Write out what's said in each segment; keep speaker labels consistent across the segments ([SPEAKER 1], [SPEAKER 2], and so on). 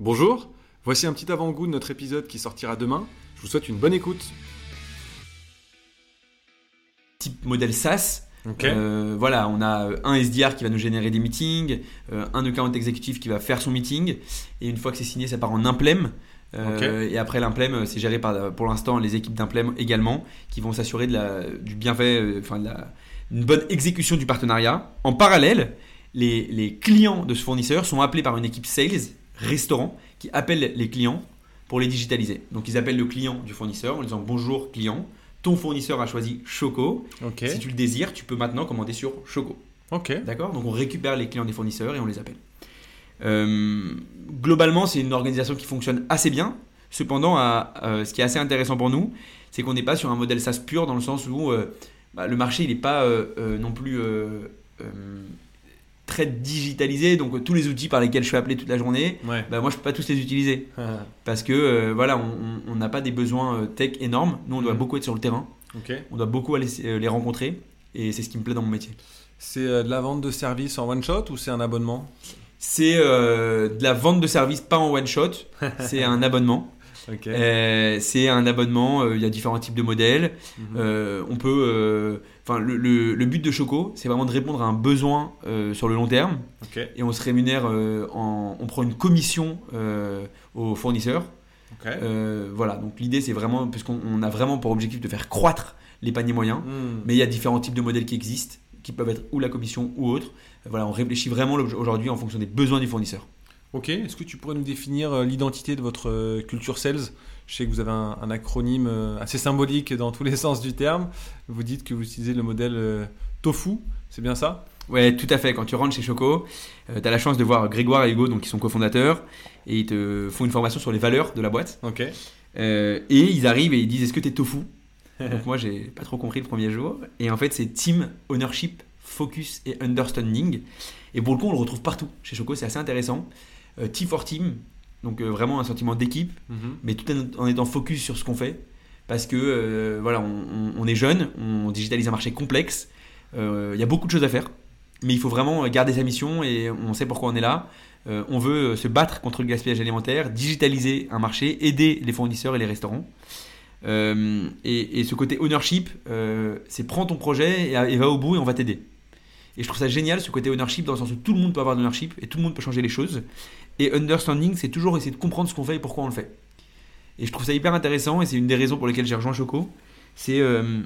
[SPEAKER 1] Bonjour, voici un petit avant-goût de notre épisode qui sortira demain. Je vous souhaite une bonne écoute.
[SPEAKER 2] Type modèle SaaS. Euh, voilà, on a un SDR qui va nous générer des meetings, euh, un account exécutif qui va faire son meeting, et une fois que c'est signé, ça part en implem. Euh, Et après l'implem, c'est géré par, pour l'instant, les équipes d'implem également, qui vont s'assurer de la, du bienfait, euh, enfin de la, une bonne exécution du partenariat. En parallèle, les, les clients de ce fournisseur sont appelés par une équipe sales, restaurant, qui appelle les clients pour les digitaliser. Donc ils appellent le client du fournisseur en lui disant bonjour client, ton fournisseur a choisi Choco. Si tu le désires, tu peux maintenant commander sur Choco. D'accord? Donc on récupère les clients des fournisseurs et on les appelle. Euh, globalement, c'est une organisation qui fonctionne assez bien. Cependant, à- euh, ce qui est assez intéressant pour nous, c'est qu'on n'est pas sur un modèle SaaS pur dans le sens où euh, bah, le marché n'est pas euh, non plus très digitalisé. Donc euh, tous les outils par lesquels je suis appelé toute la journée,
[SPEAKER 1] Ouais.
[SPEAKER 2] bah, moi je peux pas tous les utiliser parce que euh, voilà, on- n'a pas des besoins euh, tech énormes. Nous, on doit
[SPEAKER 1] Mhm.
[SPEAKER 2] beaucoup être sur le terrain, on doit beaucoup aller euh, les rencontrer et c'est ce qui me plaît dans mon métier.
[SPEAKER 1] C'est de la vente de services en one shot ou c'est un abonnement?
[SPEAKER 2] C'est de la vente de services pas en one shot, c'est un abonnement. C'est un abonnement, il y a différents types de modèles.
[SPEAKER 1] Mhm.
[SPEAKER 2] Euh, on peut, enfin, le, le- le but de Choco, c'est vraiment de répondre à un besoin euh, sur le long terme et on se rémunère, euh, en, on prend une commission euh, aux fournisseurs. Voilà, donc l'idée c'est vraiment, puisqu'on on a vraiment pour objectif de faire croître les paniers moyens,
[SPEAKER 1] Hmm.
[SPEAKER 2] mais il y a différents types de modèles qui existent, qui peuvent être ou la commission ou autre. Voilà, on réfléchit vraiment aujourd'hui en fonction des besoins du fournisseur.
[SPEAKER 1] Ok. Est-ce que tu pourrais nous définir euh, l'identité de votre euh, culture sales? Je sais que vous avez un, un acronyme euh, assez symbolique dans tous les sens du terme. Vous dites que vous utilisez le modèle euh, TOFU. C'est bien ça?
[SPEAKER 2] Ouais, tout à fait. Quand tu rentres chez Choco, tu as la chance de voir Grégoire et Hugo, donc, qui sont cofondateurs, et ils te font une formation sur les valeurs de la boîte.
[SPEAKER 1] Ok.
[SPEAKER 2] Euh, et ils arrivent et ils disent Est-ce que tu es tofu? Donc, moi, j'ai pas trop compris le premier jour. Et en fait, c'est team, ownership, focus et understanding. Et pour le coup, on le retrouve partout. Chez Choco, c'est assez intéressant. Euh, team for team, donc euh, vraiment un sentiment d'équipe,
[SPEAKER 1] Mhm.
[SPEAKER 2] mais tout en- étant focus sur ce qu'on fait. Parce que euh, voilà, on, est jeune, on digitalise un marché complexe, il y a beaucoup de choses à faire, mais il faut vraiment garder sa mission et on sait pourquoi on est là. On veut se battre contre le gaspillage alimentaire, digitaliser un marché, aider les fournisseurs et les restaurants. Et, et ce côté ownership, c'est prends ton projet et, et va au bout et on va t'aider. Et je trouve ça génial ce côté ownership dans le sens où tout le monde peut avoir de l'ownership et tout le monde peut changer les choses. Et understanding, c'est toujours essayer de comprendre ce qu'on fait et pourquoi on le fait. Et je trouve ça hyper intéressant et c'est une des raisons pour lesquelles j'ai rejoint Choco. C'est. euh,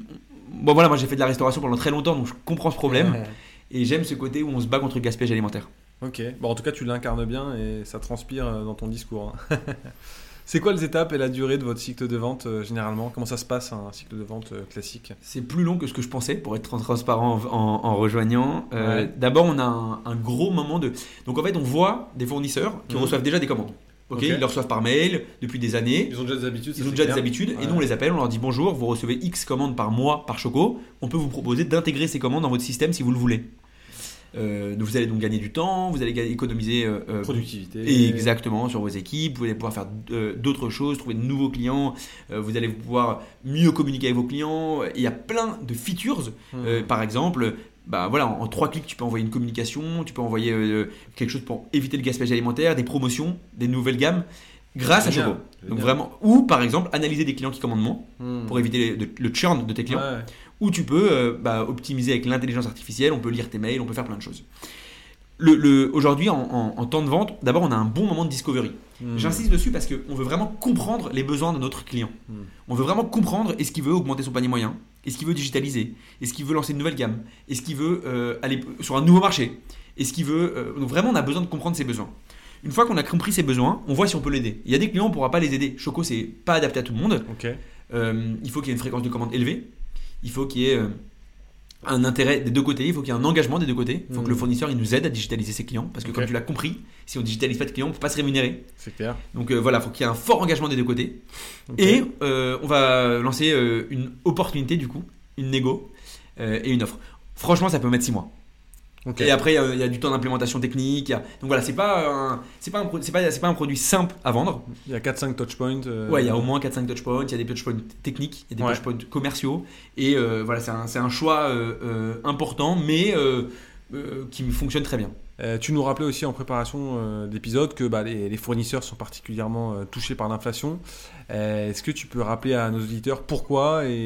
[SPEAKER 2] bon voilà, moi j'ai fait de la restauration pendant très longtemps donc je comprends ce problème et j'aime ce côté où on se bat contre le gaspillage alimentaire.
[SPEAKER 1] Ok. Bon, en tout cas, tu l'incarnes bien et ça transpire euh, dans ton discours. hein. C'est quoi les étapes et la durée de votre cycle de vente euh, généralement? Comment ça se passe un cycle de vente euh, classique?
[SPEAKER 2] C'est plus long que ce que je pensais pour être transparent en, en- en rejoignant. Euh,
[SPEAKER 1] Ouais.
[SPEAKER 2] D'abord, on a un, un gros moment de. Donc en fait, on voit des fournisseurs qui
[SPEAKER 1] Mhm.
[SPEAKER 2] reçoivent déjà des commandes. Ils les reçoivent par mail depuis des années.
[SPEAKER 1] Ils ont déjà des habitudes.
[SPEAKER 2] Ils ont déjà des habitudes et nous on les appelle, on leur dit bonjour, vous recevez X commandes par mois par Choco, on peut vous proposer d'intégrer ces commandes dans votre système si vous le voulez. Euh, vous allez donc gagner du temps, vous allez économiser euh, euh,
[SPEAKER 1] Productivité.
[SPEAKER 2] exactement sur vos équipes, vous allez pouvoir faire d'autres choses, trouver de nouveaux clients, vous allez pouvoir mieux communiquer avec vos clients. Il y a plein de features, euh, par exemple. Bah voilà, en, en trois clics, tu peux envoyer une communication, tu peux envoyer quelque chose pour éviter le gaspillage alimentaire, des promotions, des nouvelles gammes, grâce à Choco. Donc vraiment, ou par exemple analyser des clients qui commandent moins
[SPEAKER 1] Mhm.
[SPEAKER 2] pour éviter le churn de tes clients,
[SPEAKER 1] Ouais.
[SPEAKER 2] Ou tu peux euh, bah, optimiser avec l'intelligence artificielle, on peut lire tes mails, on peut faire plein de choses. Le, le- Aujourd'hui, en, en- en temps de vente, d'abord on a un bon moment de discovery.
[SPEAKER 1] Mhm.
[SPEAKER 2] J'insiste dessus parce qu'on veut vraiment comprendre les besoins de notre client.
[SPEAKER 1] Mhm.
[SPEAKER 2] On veut vraiment comprendre est-ce qu'il veut augmenter son panier moyen, est-ce qu'il veut digitaliser, est-ce qu'il veut lancer une nouvelle gamme, est-ce qu'il veut euh, aller sur un nouveau marché, est-ce qu'il veut... euh, donc vraiment on a besoin de comprendre ses besoins. Une fois qu'on a compris ses besoins, on voit si on peut l'aider. Il y a des clients, on ne pourra pas les aider. Choco, c'est pas adapté à tout le monde. Euh, il faut qu'il y ait une fréquence de commande élevée. Il faut qu'il y ait euh, un intérêt des deux côtés. Il faut qu'il y ait un engagement des deux côtés. Il faut
[SPEAKER 1] Mhm.
[SPEAKER 2] que le fournisseur il nous aide à digitaliser ses clients. Parce que comme tu l'as compris, si on digitalise pas de clients, on ne peut pas se rémunérer.
[SPEAKER 1] C'est clair.
[SPEAKER 2] Donc euh, voilà, il faut qu'il y ait un fort engagement des deux côtés. Et euh, on va lancer euh, une opportunité du coup, une négo et une offre. Franchement, ça peut mettre 6 mois. Et après, il y a- il y, a du temps d'implémentation technique. il y a- Donc voilà, c'est pas, c'est pas, c'est pas, pas un produit simple à vendre.
[SPEAKER 1] Il y a 4-5 touchpoints. euh,
[SPEAKER 2] Ouais, il y a au moins 4-5 touchpoints, il y a des touchpoints techniques, il y a des
[SPEAKER 1] Ouais.
[SPEAKER 2] touchpoints commerciaux. Et euh, voilà, c'est un, un choix euh, euh, important, mais euh, euh, qui fonctionne très bien.
[SPEAKER 1] Euh, tu nous rappelais aussi en préparation euh, d'épisode que bah, les, les fournisseurs sont particulièrement euh, touchés par l'inflation. Euh, Est-ce que tu peux rappeler à nos auditeurs pourquoi et